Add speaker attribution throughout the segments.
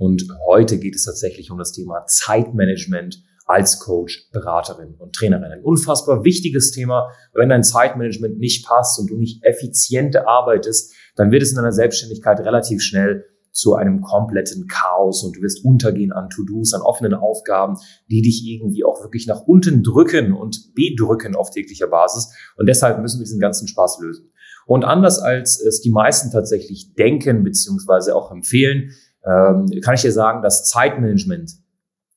Speaker 1: und heute geht es tatsächlich um das Thema Zeitmanagement als Coach, Beraterin und Trainerin. Ein unfassbar wichtiges Thema. Wenn dein Zeitmanagement nicht passt und du nicht effizient arbeitest, dann wird es in deiner Selbstständigkeit relativ schnell zu einem kompletten Chaos und du wirst untergehen an To-Dos, an offenen Aufgaben, die dich irgendwie auch wirklich nach unten drücken und bedrücken auf täglicher Basis. Und deshalb müssen wir diesen ganzen Spaß lösen. Und anders als es die meisten tatsächlich denken beziehungsweise auch empfehlen, ähm, kann ich dir sagen, dass Zeitmanagement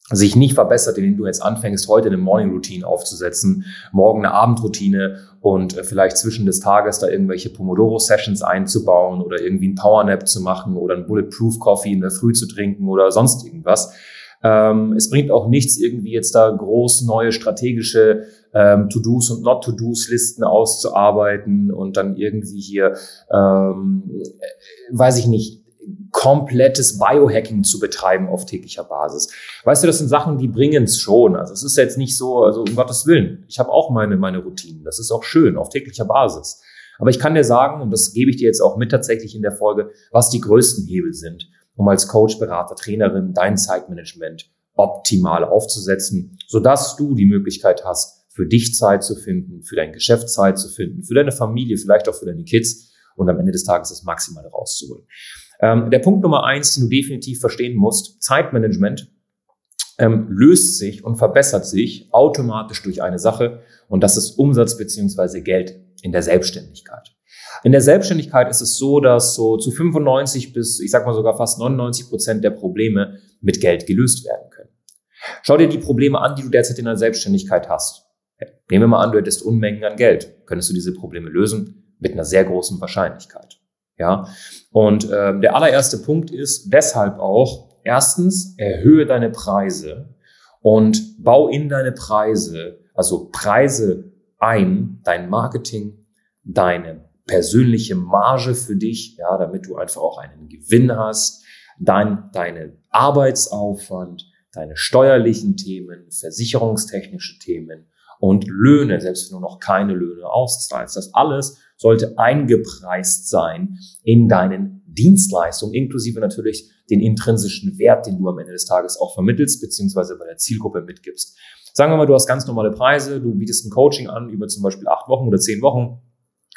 Speaker 1: sich nicht verbessert, indem du jetzt anfängst, heute eine Morning Routine aufzusetzen, morgen eine Abendroutine und äh, vielleicht zwischen des Tages da irgendwelche Pomodoro Sessions einzubauen oder irgendwie ein Power Nap zu machen oder ein Bulletproof Coffee in der Früh zu trinken oder sonst irgendwas. Ähm, es bringt auch nichts, irgendwie jetzt da groß neue strategische ähm, To-Dos und Not-To-Dos-Listen auszuarbeiten und dann irgendwie hier, ähm, weiß ich nicht, komplettes Biohacking zu betreiben auf täglicher Basis. Weißt du, das sind Sachen, die bringen es schon. Also es ist jetzt nicht so, also um Gottes Willen. Ich habe auch meine, meine Routinen. Das ist auch schön auf täglicher Basis. Aber ich kann dir sagen, und das gebe ich dir jetzt auch mit tatsächlich in der Folge, was die größten Hebel sind, um als Coach, Berater, Trainerin dein Zeitmanagement optimal aufzusetzen, sodass du die Möglichkeit hast, für dich Zeit zu finden, für dein Geschäft Zeit zu finden, für deine Familie, vielleicht auch für deine Kids und am Ende des Tages das Maximale rauszuholen. Ähm, der Punkt Nummer eins, den du definitiv verstehen musst, Zeitmanagement ähm, löst sich und verbessert sich automatisch durch eine Sache und das ist Umsatz beziehungsweise Geld in der Selbstständigkeit. In der Selbstständigkeit ist es so, dass so zu 95 bis, ich sag mal sogar fast 99 Prozent der Probleme mit Geld gelöst werden können. Schau dir die Probleme an, die du derzeit in der Selbstständigkeit hast. Nehmen wir mal an, du hättest Unmengen an Geld. Könntest du diese Probleme lösen? Mit einer sehr großen Wahrscheinlichkeit. Ja, und ähm, der allererste Punkt ist deshalb auch, erstens, erhöhe deine Preise und bau in deine Preise, also Preise ein, dein Marketing, deine persönliche Marge für dich, ja, damit du einfach auch einen Gewinn hast, dann deinen Arbeitsaufwand, deine steuerlichen Themen, versicherungstechnische Themen und Löhne, selbst wenn du noch keine Löhne auszahlst. Das alles sollte eingepreist sein in deinen Dienstleistungen, inklusive natürlich den intrinsischen Wert, den du am Ende des Tages auch vermittelst, beziehungsweise bei der Zielgruppe mitgibst. Sagen wir mal, du hast ganz normale Preise, du bietest ein Coaching an über zum Beispiel acht Wochen oder zehn Wochen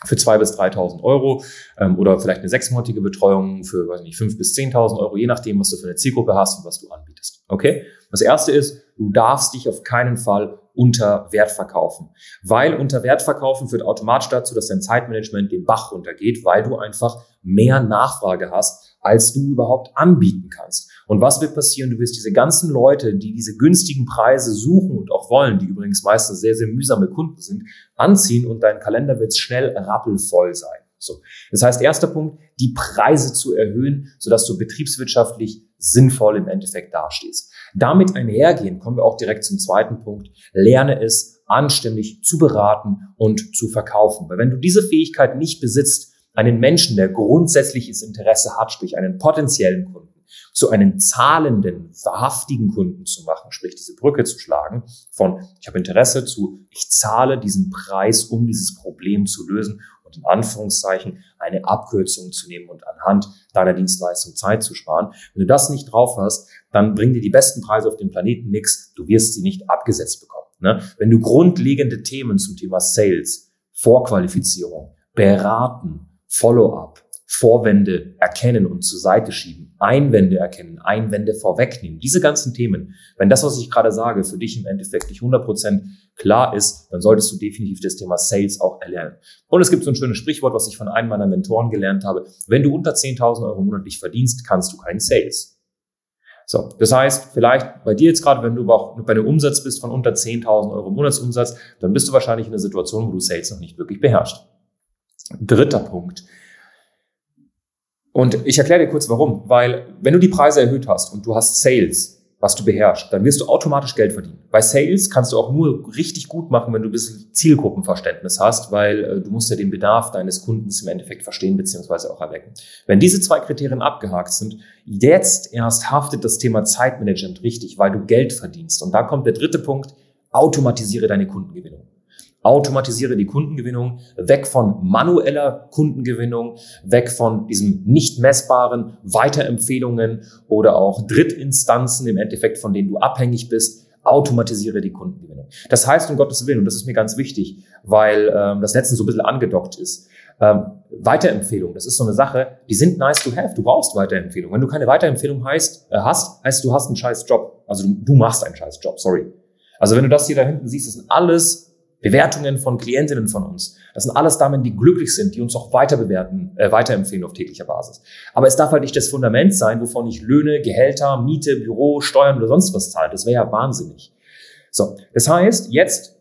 Speaker 1: für zwei bis 3.000 Euro ähm, oder vielleicht eine sechsmonatige Betreuung für, weiß nicht, fünf bis 10.000 Euro, je nachdem, was du für eine Zielgruppe hast und was du anbietest. Okay? Das erste ist, du darfst dich auf keinen Fall unter Wert verkaufen. Weil unter Wert verkaufen führt automatisch dazu, dass dein Zeitmanagement den Bach runtergeht, weil du einfach mehr Nachfrage hast, als du überhaupt anbieten kannst. Und was wird passieren? Du wirst diese ganzen Leute, die diese günstigen Preise suchen und auch wollen, die übrigens meistens sehr, sehr mühsame Kunden sind, anziehen und dein Kalender wird schnell rappelvoll sein. So. Das heißt, erster Punkt, die Preise zu erhöhen, sodass du betriebswirtschaftlich sinnvoll im Endeffekt dastehst. Damit einhergehen kommen wir auch direkt zum zweiten Punkt. Lerne es anständig zu beraten und zu verkaufen. Weil wenn du diese Fähigkeit nicht besitzt, einen Menschen, der grundsätzliches Interesse hat, sprich einen potenziellen Kunden, zu einem zahlenden, wahrhaftigen Kunden zu machen, sprich diese Brücke zu schlagen von ich habe Interesse zu ich zahle diesen Preis, um dieses Problem zu lösen in Anführungszeichen eine Abkürzung zu nehmen und anhand deiner Dienstleistung Zeit zu sparen. Wenn du das nicht drauf hast, dann bringen dir die besten Preise auf dem Planeten nichts. Du wirst sie nicht abgesetzt bekommen. Ne? Wenn du grundlegende Themen zum Thema Sales, Vorqualifizierung, Beraten, Follow-up, Vorwände erkennen und zur Seite schieben, Einwände erkennen, Einwände vorwegnehmen. Diese ganzen Themen, wenn das, was ich gerade sage, für dich im Endeffekt nicht 100% klar ist, dann solltest du definitiv das Thema Sales auch erlernen. Und es gibt so ein schönes Sprichwort, was ich von einem meiner Mentoren gelernt habe. Wenn du unter 10.000 Euro monatlich verdienst, kannst du keinen Sales. So, das heißt, vielleicht bei dir jetzt gerade, wenn du auch bei einem Umsatz bist von unter 10.000 Euro Monatsumsatz, dann bist du wahrscheinlich in einer Situation, wo du Sales noch nicht wirklich beherrschst. Dritter Punkt. Und ich erkläre dir kurz warum. Weil wenn du die Preise erhöht hast und du hast Sales, was du beherrschst, dann wirst du automatisch Geld verdienen. Bei Sales kannst du auch nur richtig gut machen, wenn du ein bisschen Zielgruppenverständnis hast, weil äh, du musst ja den Bedarf deines Kundens im Endeffekt verstehen bzw. auch erwecken. Wenn diese zwei Kriterien abgehakt sind, jetzt erst haftet das Thema Zeitmanagement richtig, weil du Geld verdienst. Und da kommt der dritte Punkt, automatisiere deine Kundengewinnung. Automatisiere die Kundengewinnung weg von manueller Kundengewinnung, weg von diesem nicht messbaren Weiterempfehlungen oder auch Drittinstanzen im Endeffekt, von denen du abhängig bist. Automatisiere die Kundengewinnung. Das heißt, um Gottes Willen, und das ist mir ganz wichtig, weil ähm, das letztens so ein bisschen angedockt ist, ähm, Weiterempfehlung, das ist so eine Sache, die sind nice to have. Du brauchst Weiterempfehlung. Wenn du keine Weiterempfehlung heißt, äh, hast, heißt du hast einen scheiß Job. Also du, du machst einen scheiß Job, sorry. Also wenn du das hier da hinten siehst, das sind alles Bewertungen von Klientinnen von uns. Das sind alles Damen, die glücklich sind, die uns auch weiter bewerten, äh, weiterempfehlen auf täglicher Basis. Aber es darf halt nicht das Fundament sein, wovon ich Löhne, Gehälter, Miete, Büro, Steuern oder sonst was zahle. Das wäre ja wahnsinnig. So, das heißt, jetzt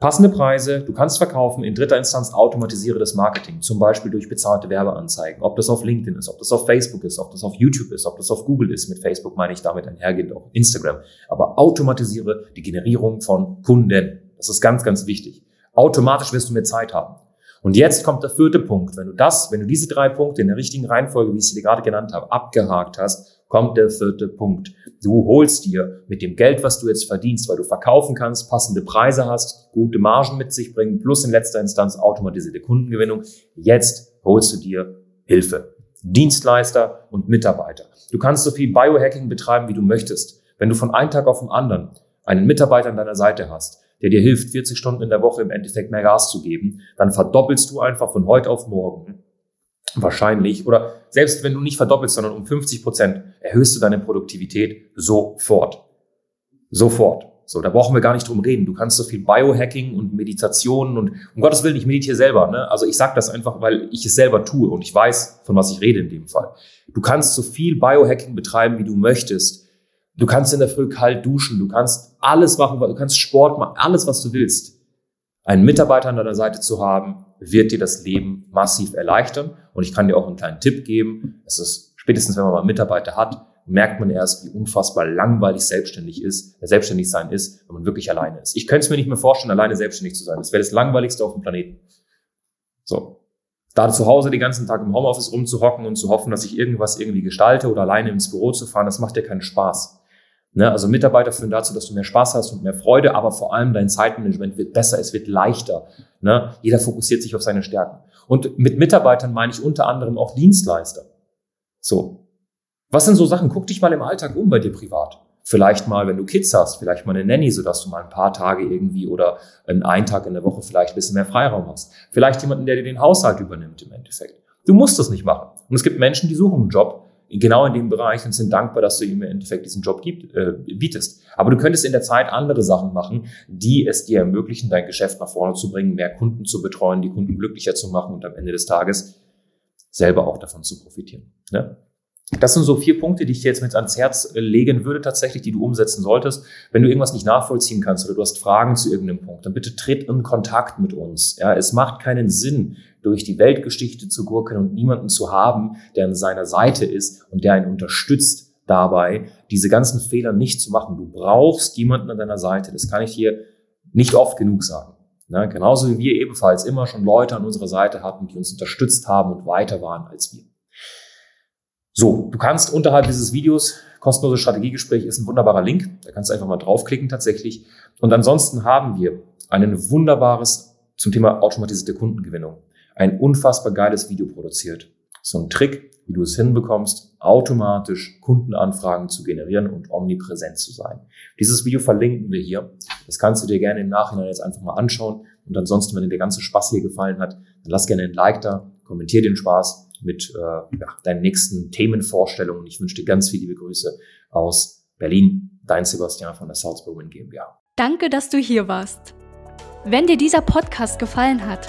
Speaker 1: passende Preise, du kannst verkaufen, in dritter Instanz automatisiere das Marketing, zum Beispiel durch bezahlte Werbeanzeigen, ob das auf LinkedIn ist, ob das auf Facebook ist, ob das auf YouTube ist, ob das auf Google ist. Mit Facebook meine ich damit einhergehend auch Instagram. Aber automatisiere die Generierung von Kunden. Das ist ganz, ganz wichtig. Automatisch wirst du mehr Zeit haben. Und jetzt kommt der vierte Punkt. Wenn du das, wenn du diese drei Punkte in der richtigen Reihenfolge, wie ich sie dir gerade genannt habe, abgehakt hast, kommt der vierte Punkt. Du holst dir mit dem Geld, was du jetzt verdienst, weil du verkaufen kannst, passende Preise hast, gute Margen mit sich bringen, plus in letzter Instanz automatisierte Kundengewinnung. Jetzt holst du dir Hilfe. Dienstleister und Mitarbeiter. Du kannst so viel Biohacking betreiben, wie du möchtest. Wenn du von einem Tag auf den anderen einen Mitarbeiter an deiner Seite hast, der dir hilft, 40 Stunden in der Woche im Endeffekt mehr Gas zu geben, dann verdoppelst du einfach von heute auf morgen wahrscheinlich oder selbst wenn du nicht verdoppelst, sondern um 50 Prozent erhöhst du deine Produktivität sofort. Sofort. So, da brauchen wir gar nicht drum reden. Du kannst so viel Biohacking und Meditationen und um Gottes Willen, ich meditiere selber. Ne? Also ich sage das einfach, weil ich es selber tue und ich weiß, von was ich rede in dem Fall. Du kannst so viel Biohacking betreiben, wie du möchtest. Du kannst in der Früh kalt duschen, du kannst alles machen, du kannst Sport machen, alles, was du willst. Einen Mitarbeiter an deiner Seite zu haben, wird dir das Leben massiv erleichtern. Und ich kann dir auch einen kleinen Tipp geben. Es ist spätestens, wenn man mal einen Mitarbeiter hat, merkt man erst, wie unfassbar langweilig selbstständig ist, äh, selbstständig sein ist, wenn man wirklich alleine ist. Ich könnte es mir nicht mehr vorstellen, alleine selbstständig zu sein. Das wäre das langweiligste auf dem Planeten. So. Da zu Hause den ganzen Tag im Homeoffice rumzuhocken und zu hoffen, dass ich irgendwas irgendwie gestalte oder alleine ins Büro zu fahren, das macht dir keinen Spaß. Ne? Also Mitarbeiter führen dazu, dass du mehr Spaß hast und mehr Freude, aber vor allem dein Zeitmanagement wird besser, es wird leichter. Ne? Jeder fokussiert sich auf seine Stärken. Und mit Mitarbeitern meine ich unter anderem auch Dienstleister. So. Was sind so Sachen? Guck dich mal im Alltag um bei dir privat. Vielleicht mal, wenn du Kids hast, vielleicht mal eine Nanny, sodass du mal ein paar Tage irgendwie oder einen Tag in der Woche vielleicht ein bisschen mehr Freiraum hast. Vielleicht jemanden, der dir den Haushalt übernimmt im Endeffekt. Du musst das nicht machen. Und es gibt Menschen, die suchen einen Job, genau in dem Bereich und sind dankbar, dass du ihm im Endeffekt diesen Job gibt, äh, bietest. Aber du könntest in der Zeit andere Sachen machen, die es dir ermöglichen, dein Geschäft nach vorne zu bringen, mehr Kunden zu betreuen, die Kunden glücklicher zu machen und am Ende des Tages selber auch davon zu profitieren. Ne? Das sind so vier Punkte, die ich dir jetzt mit ans Herz äh, legen würde, tatsächlich, die du umsetzen solltest. Wenn du irgendwas nicht nachvollziehen kannst oder du hast Fragen zu irgendeinem Punkt, dann bitte tritt in Kontakt mit uns. Ja, es macht keinen Sinn, durch die Weltgeschichte zu gurken und niemanden zu haben, der an seiner Seite ist und der einen unterstützt dabei, diese ganzen Fehler nicht zu machen. Du brauchst jemanden an deiner Seite. Das kann ich hier nicht oft genug sagen. Ne? Genauso wie wir ebenfalls immer schon Leute an unserer Seite hatten, die uns unterstützt haben und weiter waren als wir. So, du kannst unterhalb dieses Videos, kostenloses Strategiegespräch ist ein wunderbarer Link, da kannst du einfach mal draufklicken tatsächlich. Und ansonsten haben wir ein wunderbares zum Thema automatisierte Kundengewinnung ein unfassbar geiles Video produziert. So ein Trick, wie du es hinbekommst, automatisch Kundenanfragen zu generieren und omnipräsent zu sein. Dieses Video verlinken wir hier. Das kannst du dir gerne im Nachhinein jetzt einfach mal anschauen. Und ansonsten, wenn dir der ganze Spaß hier gefallen hat, dann lass gerne ein Like da, kommentier den Spaß mit äh, ja, deinen nächsten Themenvorstellungen. Ich wünsche dir ganz viele liebe Grüße aus Berlin. Dein Sebastian von der Salzburg Win GmbH.
Speaker 2: Danke, dass du hier warst. Wenn dir dieser Podcast gefallen hat,